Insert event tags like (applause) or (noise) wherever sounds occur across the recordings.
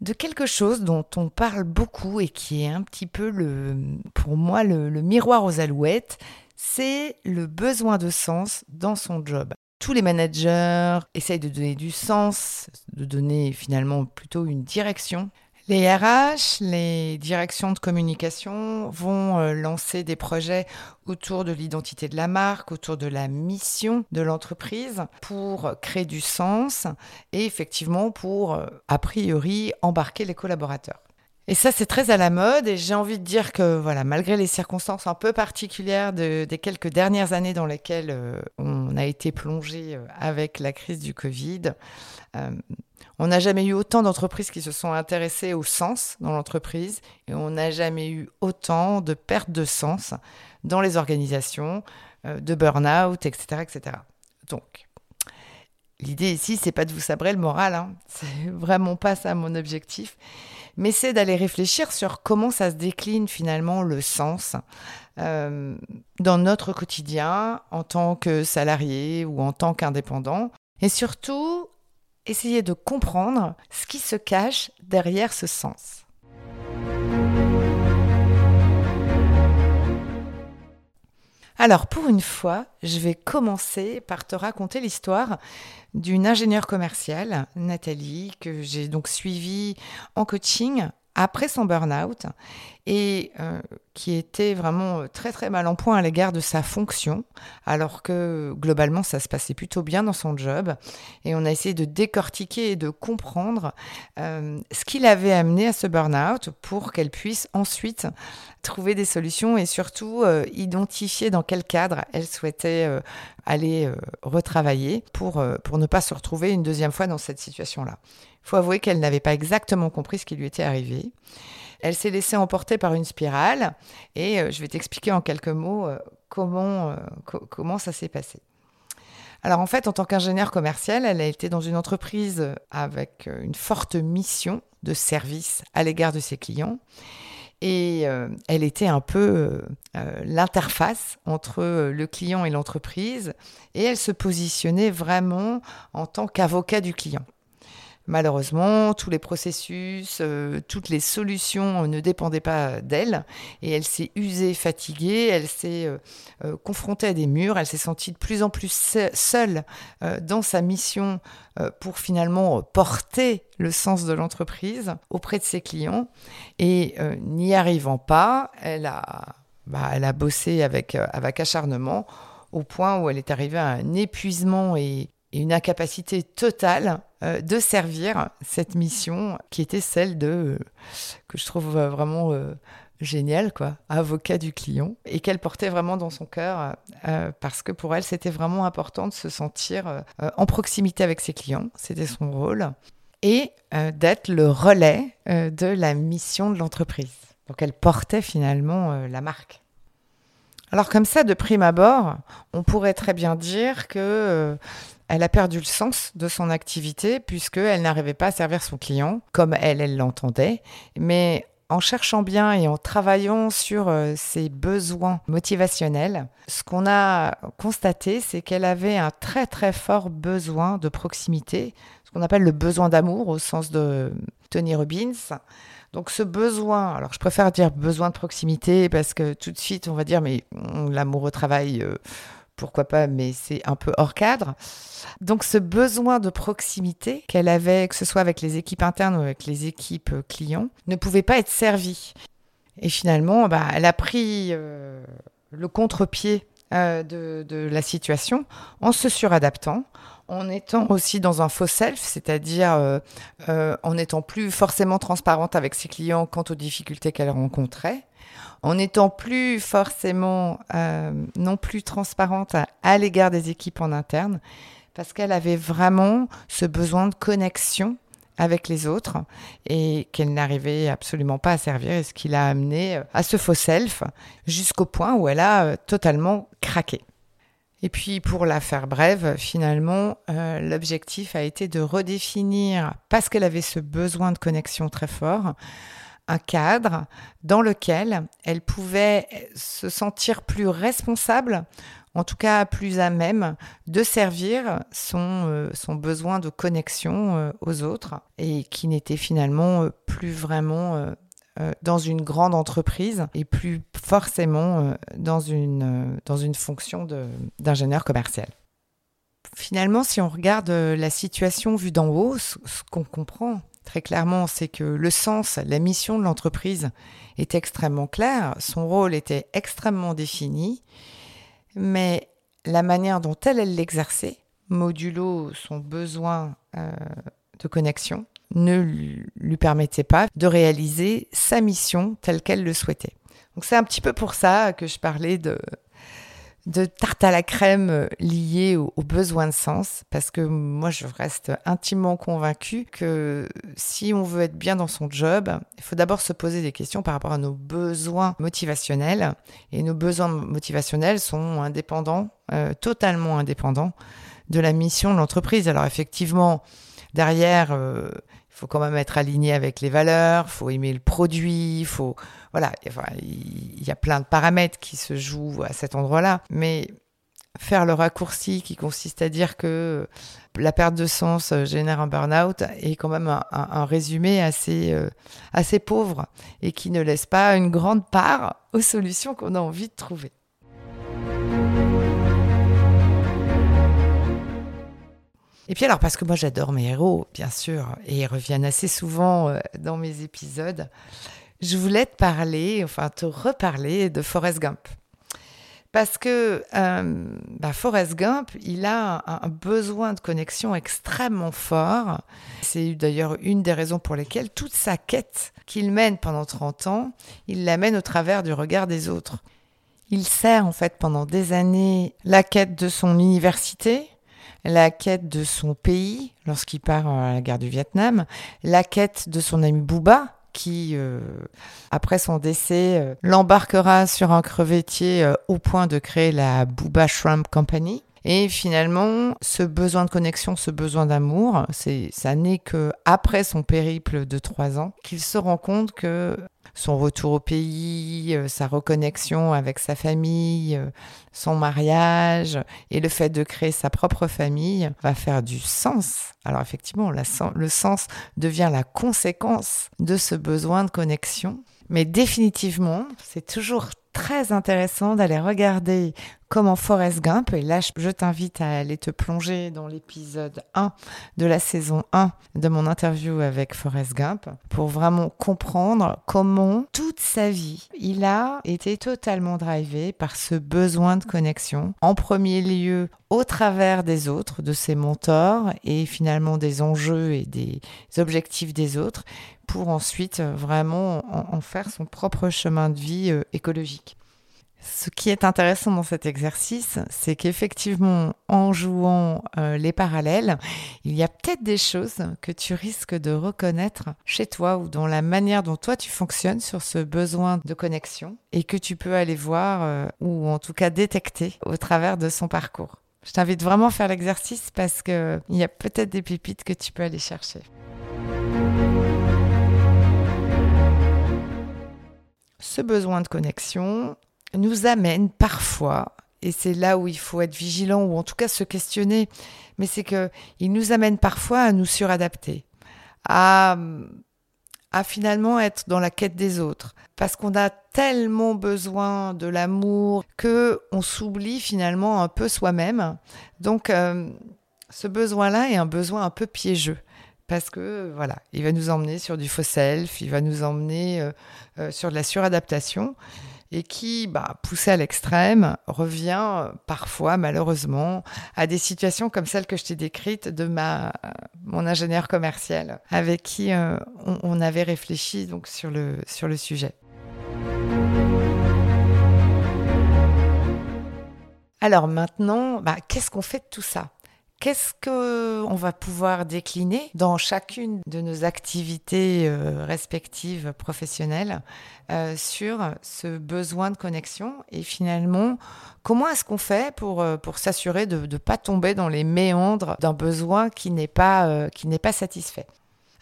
de quelque chose dont on parle beaucoup et qui est un petit peu le, pour moi le, miroir aux alouettes, c'est le besoin de sens dans son job. Tous les managers essayent de donner du sens, de donner finalement plutôt une direction les RH, les directions de communication vont euh, lancer des projets autour de l'identité de la marque, autour de la mission de l'entreprise pour créer du sens et effectivement pour, euh, a priori, embarquer les collaborateurs. Et ça, c'est très à la mode et j'ai envie de dire que, voilà, malgré les circonstances un peu particulières des quelques dernières années dans lesquelles euh, on a été plongé avec la crise du Covid, on n'a jamais eu autant d'entreprises qui se sont intéressées au sens dans l'entreprise et on n'a jamais eu autant de perte de sens dans les organisations, euh, de burn-out, etc., etc. Donc, l'idée ici, c'est pas de vous sabrer le moral, hein. (laughs) c'est vraiment pas ça mon objectif, mais c'est d'aller réfléchir sur comment ça se décline finalement le sens euh, dans notre quotidien en tant que salarié ou en tant qu'indépendant, et surtout essayer de comprendre ce qui se cache derrière ce sens. Alors pour une fois, je vais commencer par te raconter l'histoire d'une ingénieure commerciale, Nathalie, que j'ai donc suivie en coaching après son burn-out et euh, qui était vraiment euh, très très mal en point à l'égard de sa fonction, alors que globalement ça se passait plutôt bien dans son job. Et on a essayé de décortiquer et de comprendre euh, ce qui l'avait amené à ce burn-out pour qu'elle puisse ensuite trouver des solutions et surtout identifier dans quel cadre elle souhaitait aller retravailler pour, pour ne pas se retrouver une deuxième fois dans cette situation-là. Faut avouer qu'elle n'avait pas exactement compris ce qui lui était arrivé. Elle s'est laissée emporter par une spirale et euh, je vais t'expliquer en quelques mots euh, comment, euh, comment ça s'est passé. Alors en fait, en tant qu'ingénieure commerciale, elle a été dans une entreprise avec une forte mission de service à l'égard de ses clients. Et elle était un peu l'interface entre le client et l'entreprise. Et elle se positionnait vraiment en tant qu'avocat du client. Malheureusement, tous les processus, euh, toutes les solutions ne dépendaient pas d'elle. Et elle s'est usée, fatiguée, elle s'est euh, euh, confrontée à des murs, elle s'est sentie de plus en plus seule dans sa mission pour finalement porter le sens de l'entreprise auprès de ses clients. Et n'y arrivant pas, elle a, bah, elle a bossé avec, avec acharnement au point où elle est arrivée à un épuisement et une incapacité totale euh, de servir cette mission qui était celle de, que je trouve vraiment euh, géniale, quoi, avocat du client, et qu'elle portait vraiment dans son cœur, euh, parce que pour elle, c'était vraiment important de se sentir en proximité avec ses clients, c'était son rôle, et d'être le relais de la mission de l'entreprise. Donc elle portait finalement la marque. Alors comme ça, de prime abord, on pourrait très bien dire que elle a perdu le sens de son activité puisqu'elle n'arrivait pas à servir son client comme elle, elle l'entendait. Mais en cherchant bien et en travaillant sur euh, ses besoins motivationnels, ce qu'on a constaté, c'est qu'elle avait un très très fort besoin de proximité, ce qu'on appelle le besoin d'amour au sens de Tony Robbins. Donc ce besoin, alors je préfère dire besoin de proximité parce que tout de suite on va dire mais l'amour au travail, euh, pourquoi pas, mais c'est un peu hors cadre. Donc ce besoin de proximité qu'elle avait, que ce soit avec les équipes internes ou avec les équipes euh, clients, ne pouvait pas être servi. Et finalement, bah, elle a pris euh, le contre-pied euh, de, de, la situation en se suradaptant, en étant aussi dans un faux self, c'est-à-dire en n'étant plus forcément transparente avec ses clients quant aux difficultés qu'elle rencontrait, en n'étant plus forcément euh, non plus transparente à, l'égard des équipes en interne, parce qu'elle avait vraiment ce besoin de connexion avec les autres et qu'elle n'arrivait absolument pas à servir et ce qui l'a amené euh, à ce faux self jusqu'au point où elle a euh, totalement craqué. Et puis pour la faire brève, finalement, l'objectif a été de redéfinir, parce qu'elle avait ce besoin de connexion très fort, un cadre dans lequel elle pouvait se sentir plus responsable, en tout cas plus à même de servir son, euh, besoin de connexion euh, aux autres et qui n'était finalement euh, plus vraiment dans une grande entreprise et plus forcément dans, une, dans une fonction d'ingénieur commercial. Finalement, si on regarde la situation vue d'en haut, ce qu'on comprend, très clairement, c'est que le sens, la mission de l'entreprise est extrêmement claire, son rôle était extrêmement défini, mais la manière dont elle, l'exerçait, modulo son besoin euh, de connexion, ne lui permettait pas de réaliser sa mission telle qu'elle le souhaitait. Donc c'est un petit peu pour ça que je parlais de, tarte à la crème euh, liée aux, besoins de sens, parce que moi je reste intimement convaincue que si on veut être bien dans son job, il faut d'abord se poser des questions par rapport à nos besoins motivationnels, et nos besoins motivationnels sont indépendants, euh, totalement indépendants de la mission de l'entreprise. Alors effectivement, derrière, euh, il faut quand même être aligné avec les valeurs, il faut aimer le produit, il faut voilà, il y a plein de paramètres qui se jouent à cet endroit-là, mais faire le raccourci qui consiste à dire que la perte de sens génère un burn-out est quand même un, résumé assez, euh, assez pauvre et qui ne laisse pas une grande part aux solutions qu'on a envie de trouver. Et puis alors, parce que moi j'adore mes héros, bien sûr, et ils reviennent assez souvent euh, dans mes épisodes, je voulais te parler, enfin te reparler de Forrest Gump. Parce que euh, bah, Forrest Gump, il a un, besoin de connexion extrêmement fort. C'est d'ailleurs une des raisons pour lesquelles toute sa quête qu'il mène pendant 30 ans, il la mène au travers du regard des autres. Il sert en fait pendant des années la quête de son université, la quête de son pays lorsqu'il part à la guerre du Vietnam, la quête de son ami Booba, qui, euh, après son décès, euh, l'embarquera sur un crevettier euh, au point de créer la Booba Shrimp Company. Et finalement, ce besoin de connexion, ce besoin d'amour, c'est, ça n'est que après son périple de trois ans qu'il se rend compte que son retour au pays, euh, sa reconnexion avec sa famille, euh, son mariage et le fait de créer sa propre famille va faire du sens. Alors effectivement, le sens devient la conséquence de ce besoin de connexion. Mais définitivement, c'est toujours très intéressant d'aller regarder comment Forrest Gump, et là je t'invite à aller te plonger dans l'épisode 1 de la saison 1 de mon interview avec Forrest Gump, pour vraiment comprendre comment toute sa vie, il a été totalement drivé par ce besoin de connexion, en premier lieu au travers des autres, de ses mentors, et finalement des enjeux et des objectifs des autres, pour ensuite vraiment en, faire son propre chemin de vie euh, écologique. Ce qui est intéressant dans cet exercice, c'est qu'effectivement, en jouant euh, les parallèles, il y a peut-être des choses que tu risques de reconnaître chez toi ou dans la manière dont toi tu fonctionnes sur ce besoin de connexion et que tu peux aller voir euh, ou en tout cas détecter au travers de son parcours. Je t'invite vraiment à faire l'exercice parce qu'il y a peut-être des pépites que tu peux aller chercher. ce besoin de connexion nous amène parfois, et c'est là où il faut être vigilant ou en tout cas se questionner, mais c'est que il nous amène parfois à nous suradapter, à, à finalement être dans la quête des autres. Parce qu'on a tellement besoin de l'amour que on s'oublie finalement un peu soi-même. Donc, euh, ce besoin-là est un besoin un peu piégeux parce que voilà, il va nous emmener sur du faux self, il va nous emmener euh, euh, sur de la suradaptation et qui, bah, poussé à l'extrême, revient parfois malheureusement à des situations comme celle que je t'ai décrite de ma mon ingénieur commercial avec qui euh, on, avait réfléchi donc sur le sujet. Alors maintenant, bah, qu'est-ce qu'on fait de tout ça? Qu'est-ce qu'on va pouvoir décliner dans chacune de nos activités euh, respectives professionnelles euh, sur ce besoin de connexion? Et finalement comment est-ce qu'on fait pour, euh, s'assurer de ne pas tomber dans les méandres d'un besoin qui n'est pas satisfait?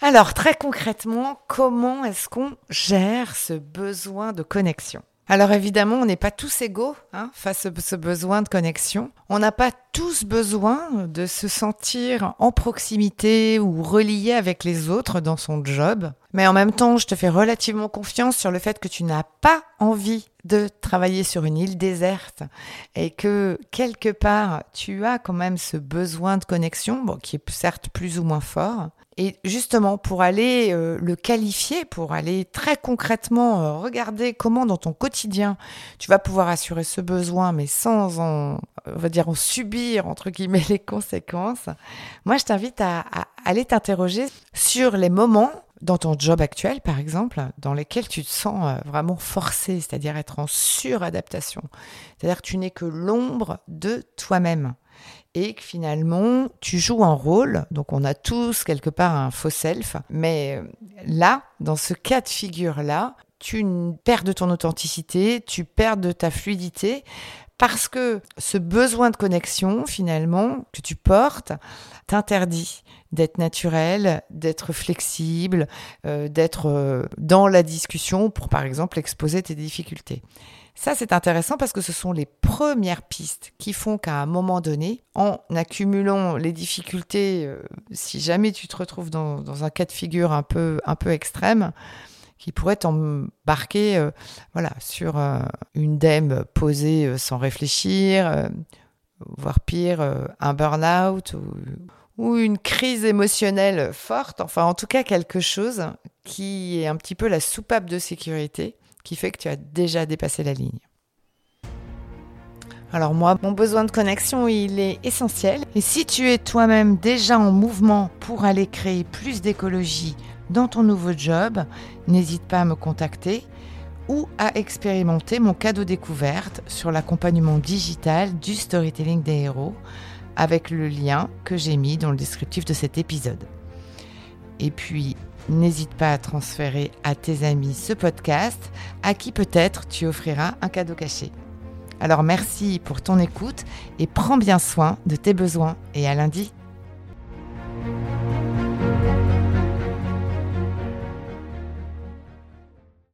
Alors très concrètement, comment est-ce qu'on gère ce besoin de connexion? Alors évidemment, on n'est pas tous égaux hein, face à ce besoin de connexion. On n'a pas tous besoin de se sentir en proximité ou relié avec les autres dans son job. Mais en même temps, je te fais relativement confiance sur le fait que tu n'as pas envie de travailler sur une île déserte et que quelque part, tu as quand même ce besoin de connexion, bon, qui est certes plus ou moins fort. Et justement, pour aller euh, le qualifier, pour aller très concrètement euh, regarder comment dans ton quotidien tu vas pouvoir assurer ce besoin, mais sans en, on va dire, en subir, entre guillemets, (laughs) les conséquences, moi je t'invite à, à aller t'interroger sur les moments dans ton job actuel, par exemple, dans lesquels tu te sens euh, vraiment forcé, c'est-à-dire être en suradaptation. C'est-à-dire que tu n'es que l'ombre de toi-même et que finalement tu joues un rôle. Donc on a tous quelque part un faux self, mais euh, là, dans ce cas de figure-là, tu perds de ton authenticité, tu perds de ta fluidité parce que ce besoin de connexion finalement que tu portes t'interdit d'être naturel, d'être flexible, euh, d'être euh, dans la discussion pour par exemple exposer tes difficultés. Ça, c'est intéressant parce que ce sont les premières pistes qui font qu'à un moment donné, en accumulant les difficultés, euh, si jamais tu te retrouves dans, un cas de figure un peu, un peu extrême, qui pourrait t'embarquer euh, voilà, sur euh, une dème posée sans réfléchir, voire pire, un burn-out ou, ou une crise émotionnelle forte, enfin en tout cas quelque chose qui est un petit peu la soupape de sécurité qui fait que tu as déjà dépassé la ligne. Alors moi, mon besoin de connexion, il est essentiel. Et si tu es toi-même déjà en mouvement pour aller créer plus d'écologie dans ton nouveau job, n'hésite pas à me contacter ou à expérimenter mon cadeau découverte sur l'accompagnement digital du storytelling des héros avec le lien que j'ai mis dans le descriptif de cet épisode. Et puis, n'hésite pas à transférer à tes amis ce podcast, à qui peut-être tu offriras un cadeau caché. Alors merci pour ton écoute et prends bien soin de tes besoins et à lundi.